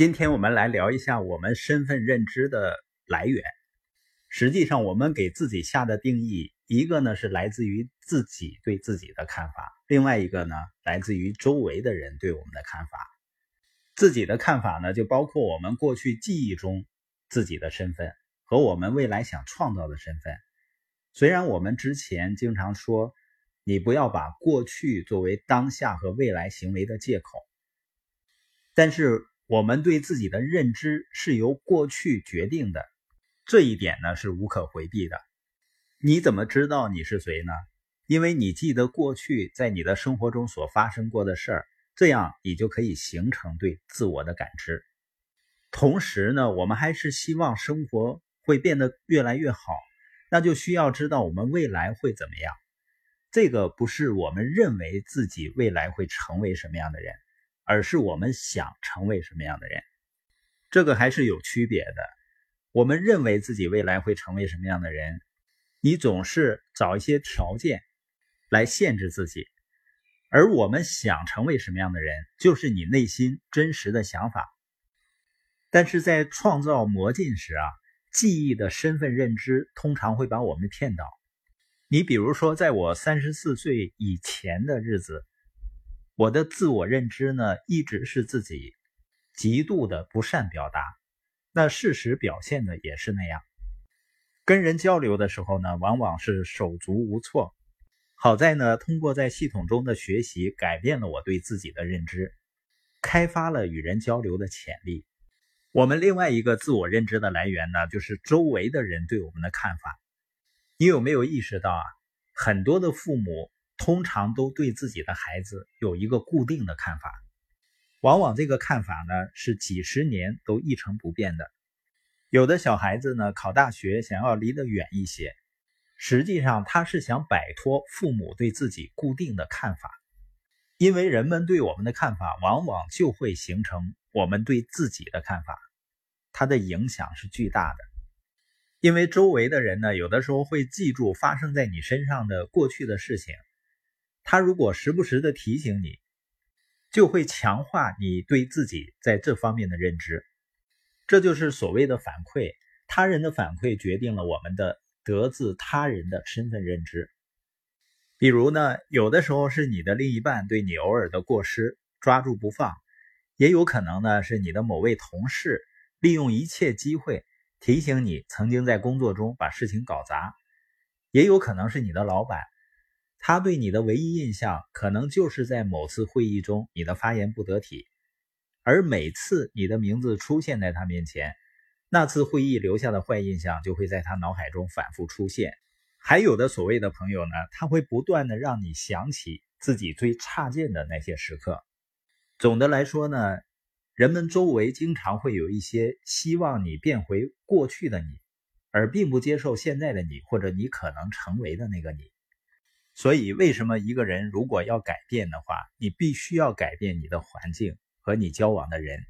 今天我们来聊一下我们身份认知的来源。实际上，我们给自己下的定义，一个呢是来自于自己对自己的看法，另外一个呢来自于周围的人对我们的看法。自己的看法呢，就包括我们过去记忆中自己的身份和我们未来想创造的身份。虽然我们之前经常说，你不要把过去作为当下和未来行为的借口，但是。我们对自己的认知是由过去决定的，这一点呢是无可回避的。你怎么知道你是谁呢？因为你记得过去在你的生活中所发生过的事儿，这样你就可以形成对自我的感知。同时呢，我们还是希望生活会变得越来越好，那就需要知道我们未来会怎么样。这个不是我们认为自己未来会成为什么样的人。而是我们想成为什么样的人，这个还是有区别的。我们认为自己未来会成为什么样的人，你总是找一些条件来限制自己；而我们想成为什么样的人，就是你内心真实的想法。但是在创造魔镜时啊，记忆的身份认知通常会把我们骗到。你比如说，在我三十四岁以前的日子。我的自我认知呢，一直是自己极度的不善表达，那事实表现的也是那样。跟人交流的时候呢，往往是手足无措。好在呢，通过在系统中的学习，改变了我对自己的认知，开发了与人交流的潜力。我们另外一个自我认知的来源呢，就是周围的人对我们的看法。你有没有意识到啊？很多的父母。通常都对自己的孩子有一个固定的看法，往往这个看法呢是几十年都一成不变的。有的小孩子呢考大学想要离得远一些，实际上他是想摆脱父母对自己固定的看法，因为人们对我们的看法往往就会形成我们对自己的看法，它的影响是巨大的。因为周围的人呢有的时候会记住发生在你身上的过去的事情。他如果时不时的提醒你，就会强化你对自己在这方面的认知。这就是所谓的反馈，他人的反馈决定了我们的得自他人的身份认知。比如呢，有的时候是你的另一半对你偶尔的过失抓住不放，也有可能呢是你的某位同事利用一切机会提醒你曾经在工作中把事情搞砸，也有可能是你的老板。他对你的唯一印象，可能就是在某次会议中你的发言不得体，而每次你的名字出现在他面前，那次会议留下的坏印象就会在他脑海中反复出现。还有的所谓的朋友呢，他会不断的让你想起自己最差劲的那些时刻。总的来说呢，人们周围经常会有一些希望你变回过去的你，而并不接受现在的你，或者你可能成为的那个你。所以，为什么一个人如果要改变的话，你必须要改变你的环境和你交往的人。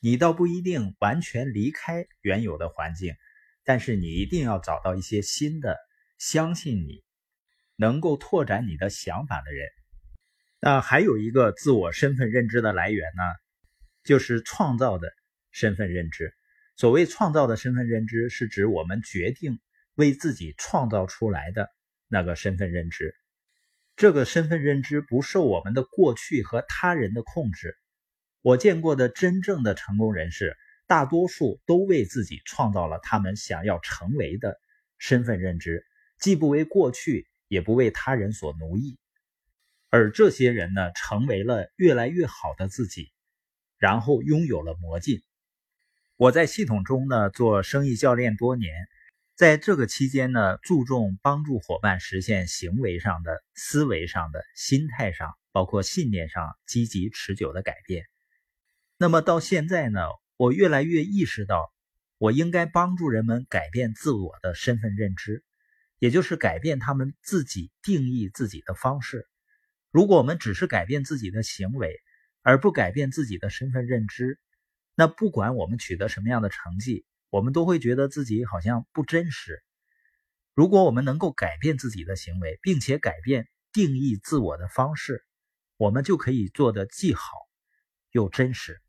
你倒不一定完全离开原有的环境，但是你一定要找到一些新的、相信你、能够拓展你的想法的人。那还有一个自我身份认知的来源呢，就是创造的身份认知。所谓创造的身份认知，是指我们决定为自己创造出来的。那个身份认知，这个身份认知不受我们的过去和他人的控制。我见过的真正的成功人士，大多数都为自己创造了他们想要成为的身份认知，既不为过去，也不为他人所奴役。而这些人呢，成为了越来越好的自己，然后拥有了魔镜。我在系统中呢做生意教练多年。在这个期间呢，注重帮助伙伴实现行为上的、思维上的、心态上，包括信念上积极持久的改变。那么到现在呢，我越来越意识到，我应该帮助人们改变自我的身份认知，也就是改变他们自己定义自己的方式。如果我们只是改变自己的行为，而不改变自己的身份认知，那不管我们取得什么样的成绩，我们都会觉得自己好像不真实。如果我们能够改变自己的行为，并且改变定义自我的方式，我们就可以做得既好又真实。